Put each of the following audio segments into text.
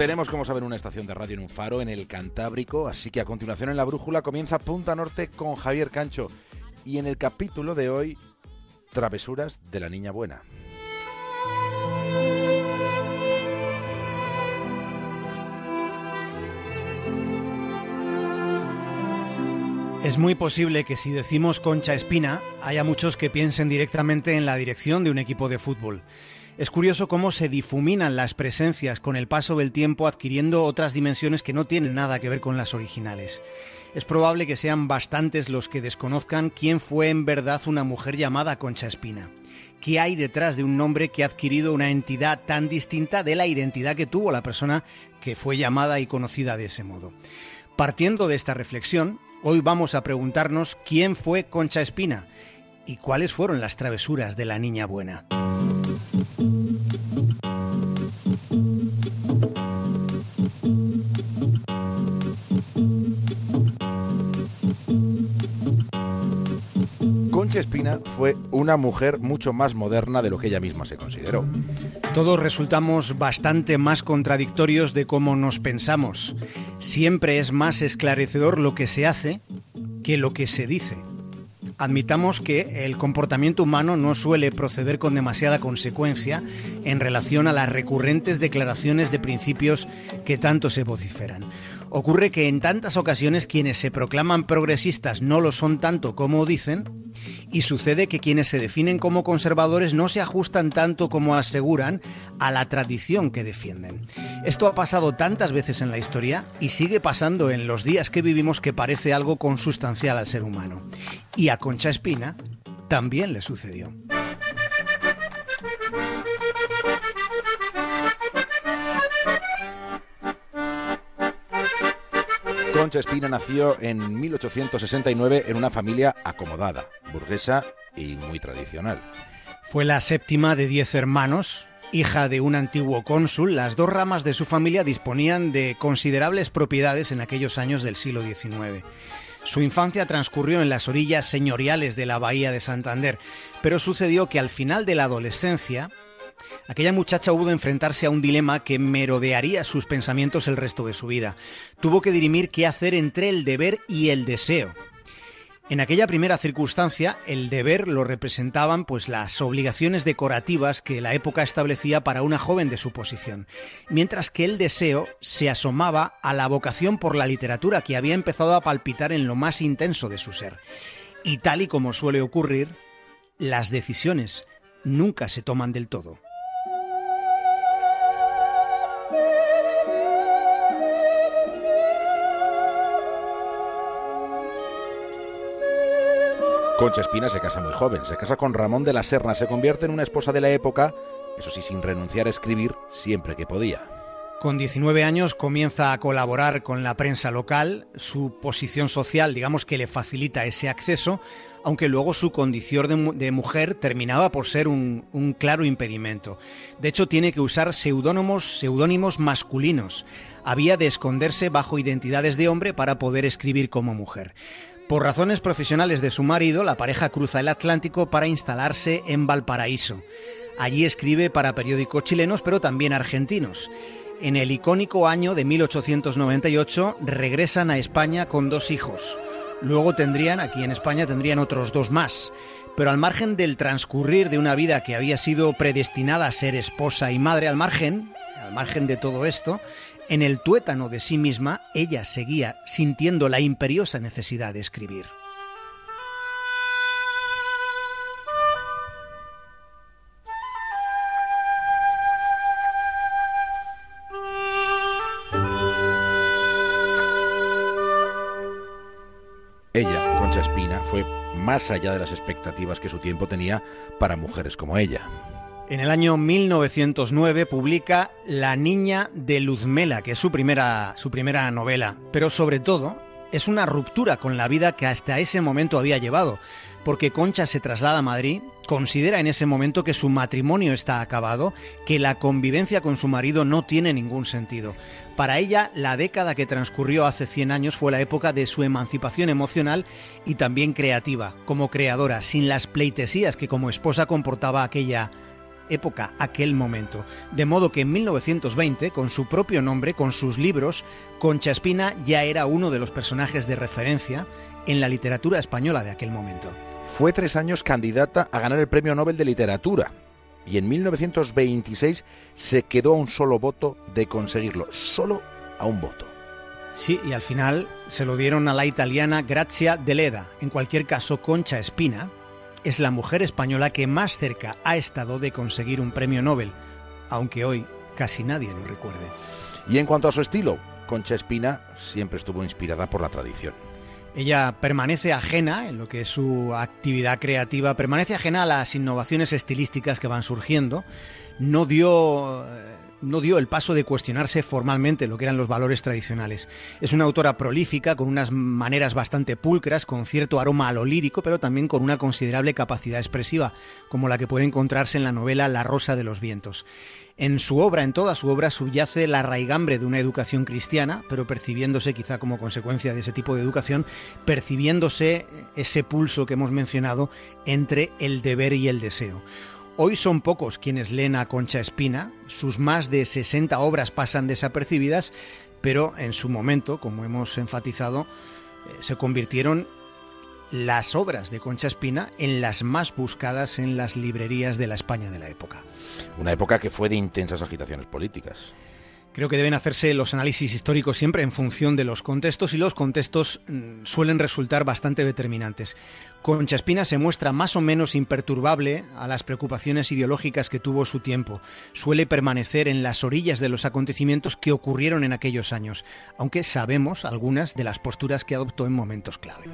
Tenemos, como saben, una estación de radio en un faro en el Cantábrico, así que a continuación en la brújula comienza Punta Norte con Javier Cancho. Y en el capítulo de hoy, Travesuras de la Niña Buena. Es muy posible que si decimos Concha Espina, haya muchos que piensen directamente en la dirección de un equipo de fútbol. Es curioso cómo se difuminan las presencias con el paso del tiempo adquiriendo otras dimensiones que no tienen nada que ver con las originales. Es probable que sean bastantes los que desconozcan quién fue en verdad una mujer llamada Concha Espina. ¿Qué hay detrás de un nombre que ha adquirido una entidad tan distinta de la identidad que tuvo la persona que fue llamada y conocida de ese modo? Partiendo de esta reflexión, Hoy vamos a preguntarnos quién fue Concha Espina y cuáles fueron las travesuras de la niña buena. Espina fue una mujer mucho más moderna de lo que ella misma se consideró. Todos resultamos bastante más contradictorios de cómo nos pensamos. Siempre es más esclarecedor lo que se hace que lo que se dice. Admitamos que el comportamiento humano no suele proceder con demasiada consecuencia en relación a las recurrentes declaraciones de principios que tanto se vociferan. Ocurre que en tantas ocasiones quienes se proclaman progresistas no lo son tanto como dicen, y sucede que quienes se definen como conservadores no se ajustan tanto como aseguran a la tradición que defienden. Esto ha pasado tantas veces en la historia y sigue pasando en los días que vivimos que parece algo consustancial al ser humano. Y a Concha Espina también le sucedió. Espina nació en 1869 en una familia acomodada, burguesa y muy tradicional. Fue la séptima de diez hermanos, hija de un antiguo cónsul, las dos ramas de su familia disponían de considerables propiedades en aquellos años del siglo XIX. Su infancia transcurrió en las orillas señoriales de la bahía de Santander, pero sucedió que al final de la adolescencia, Aquella muchacha hubo de enfrentarse a un dilema que merodearía sus pensamientos el resto de su vida. Tuvo que dirimir qué hacer entre el deber y el deseo. En aquella primera circunstancia, el deber lo representaban pues las obligaciones decorativas que la época establecía para una joven de su posición, mientras que el deseo se asomaba a la vocación por la literatura que había empezado a palpitar en lo más intenso de su ser. Y tal y como suele ocurrir, las decisiones nunca se toman del todo. Concha Espina se casa muy joven, se casa con Ramón de la Serna, se convierte en una esposa de la época, eso sí, sin renunciar a escribir siempre que podía. Con 19 años comienza a colaborar con la prensa local, su posición social digamos que le facilita ese acceso, aunque luego su condición de, mujer terminaba por ser un, un, claro impedimento. De hecho, tiene que usar seudónimos, seudónimos masculinos. Había de esconderse bajo identidades de hombre para poder escribir como mujer. Por razones profesionales de su marido, la pareja cruza el Atlántico para instalarse en Valparaíso. Allí escribe para periódicos chilenos, pero también argentinos. En el icónico año de 1898 regresan a España con dos hijos. Luego tendrían, aquí en España, tendrían otros dos más. Pero al margen del transcurrir de una vida que había sido predestinada a ser esposa y madre, al margen, al margen de todo esto, en el tuétano de sí misma, ella seguía sintiendo la imperiosa necesidad de escribir. Ella, Concha Espina, fue más allá de las expectativas que su tiempo tenía para mujeres como ella. En el año 1909 publica La niña de Luzmela, que es su primera, su primera novela, pero sobre todo es una ruptura con la vida que hasta ese momento había llevado, porque Concha se traslada a Madrid, considera en ese momento que su matrimonio está acabado, que la convivencia con su marido no tiene ningún sentido. Para ella, la década que transcurrió hace 100 años fue la época de su emancipación emocional y también creativa, como creadora, sin las pleitesías que como esposa comportaba aquella época, aquel momento. De modo que en 1920, con su propio nombre, con sus libros, Concha Espina ya era uno de los personajes de referencia en la literatura española de aquel momento. Fue tres años candidata a ganar el Premio Nobel de Literatura y en 1926 se quedó a un solo voto de conseguirlo, solo a un voto. Sí, y al final se lo dieron a la italiana Grazia Deleda. En cualquier caso, Concha Espina es la mujer española que más cerca ha estado de conseguir un premio Nobel, aunque hoy casi nadie lo recuerde. Y en cuanto a su estilo, Concha Espina siempre estuvo inspirada por la tradición. Ella permanece ajena en lo que es su actividad creativa, permanece ajena a las innovaciones estilísticas que van surgiendo. No dio eh, no dio el paso de cuestionarse formalmente lo que eran los valores tradicionales. Es una autora prolífica, con unas maneras bastante pulcras, con cierto aroma a lo lírico, pero también con una considerable capacidad expresiva, como la que puede encontrarse en la novela La Rosa de los Vientos. En su obra, en toda su obra, subyace la raigambre de una educación cristiana, pero percibiéndose quizá como consecuencia de ese tipo de educación, percibiéndose ese pulso que hemos mencionado entre el deber y el deseo. Hoy son pocos quienes leen a Concha Espina, sus más de 60 obras pasan desapercibidas, pero en su momento, como hemos enfatizado, eh, se convirtieron las obras de Concha Espina en las más buscadas en las librerías de la España de la época. Una época que fue de intensas agitaciones políticas. Creo que deben hacerse los análisis históricos siempre en función de los contextos y los contextos mm, suelen resultar bastante determinantes. Concha Espina se muestra más o menos imperturbable a las preocupaciones ideológicas que tuvo su tiempo. Suele permanecer en las orillas de los acontecimientos que ocurrieron en aquellos años, aunque sabemos algunas de las posturas que adoptó en momentos clave.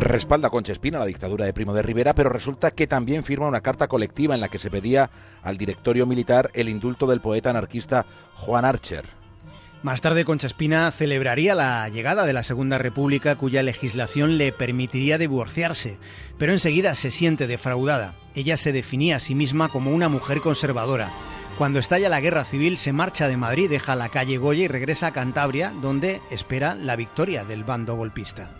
Respalda con Chespina la dictadura de Primo de Rivera, pero resulta que también firma una carta colectiva en la que se pedía al directorio militar el indulto del poeta anarquista Juan Archer. Más tarde, Concha Espina celebraría la llegada de la Segunda República, cuya legislación le permitiría divorciarse, pero enseguida se siente defraudada. Ella se definía a sí misma como una mujer conservadora. Cuando estalla la guerra civil, se marcha de Madrid, deja la calle Goya y regresa a Cantabria, donde espera la victoria del bando golpista.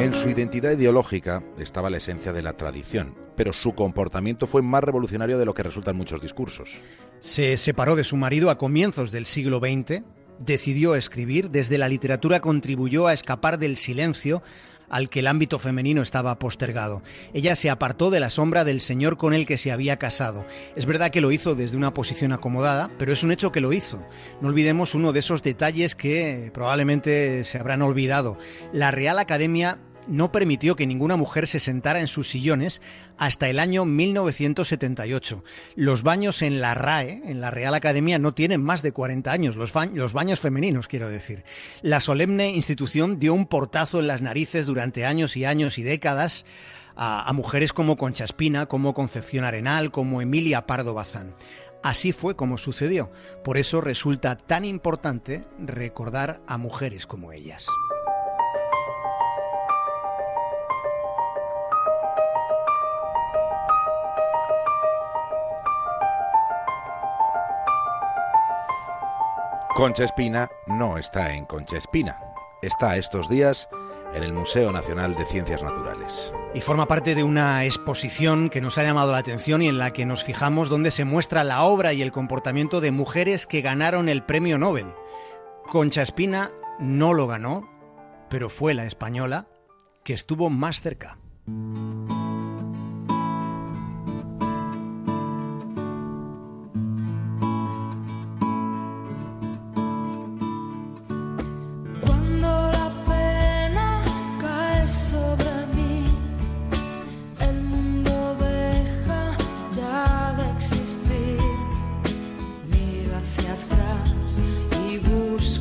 En su identidad ideológica estaba la esencia de la tradición, pero su comportamiento fue más revolucionario de lo que resultan muchos discursos. Se separó de su marido a comienzos del siglo XX, decidió escribir, desde la literatura contribuyó a escapar del silencio al que el ámbito femenino estaba postergado. Ella se apartó de la sombra del señor con el que se había casado. Es verdad que lo hizo desde una posición acomodada, pero es un hecho que lo hizo. No olvidemos uno de esos detalles que probablemente se habrán olvidado. La Real Academia no permitió que ninguna mujer se sentara en sus sillones hasta el año 1978. Los baños en la RAE, en la Real Academia, no tienen más de 40 años, los, baños femeninos, quiero decir. La solemne institución dio un portazo en las narices durante años y años y décadas a, a mujeres como Concha Espina, como Concepción Arenal, como Emilia Pardo Bazán. Así fue como sucedió. Por eso resulta tan importante recordar a mujeres como ellas. Concha Espina no está en Concha Espina. Está estos días en el Museo Nacional de Ciencias Naturales. Y forma parte de una exposición que nos ha llamado la atención y en la que nos fijamos donde se muestra la obra y el comportamiento de mujeres que ganaron el premio Nobel. Concha Espina no lo ganó, pero fue la española que estuvo más cerca.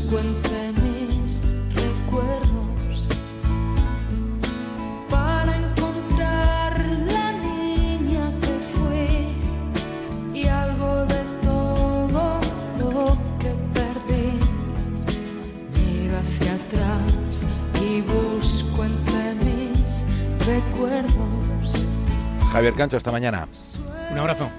busco entre mis recuerdos para encontrar la niña que fui y algo de todo lo que perdí. Miro hacia atrás y busco entre mis recuerdos. Javier Cancho, hasta mañana. Un abrazo.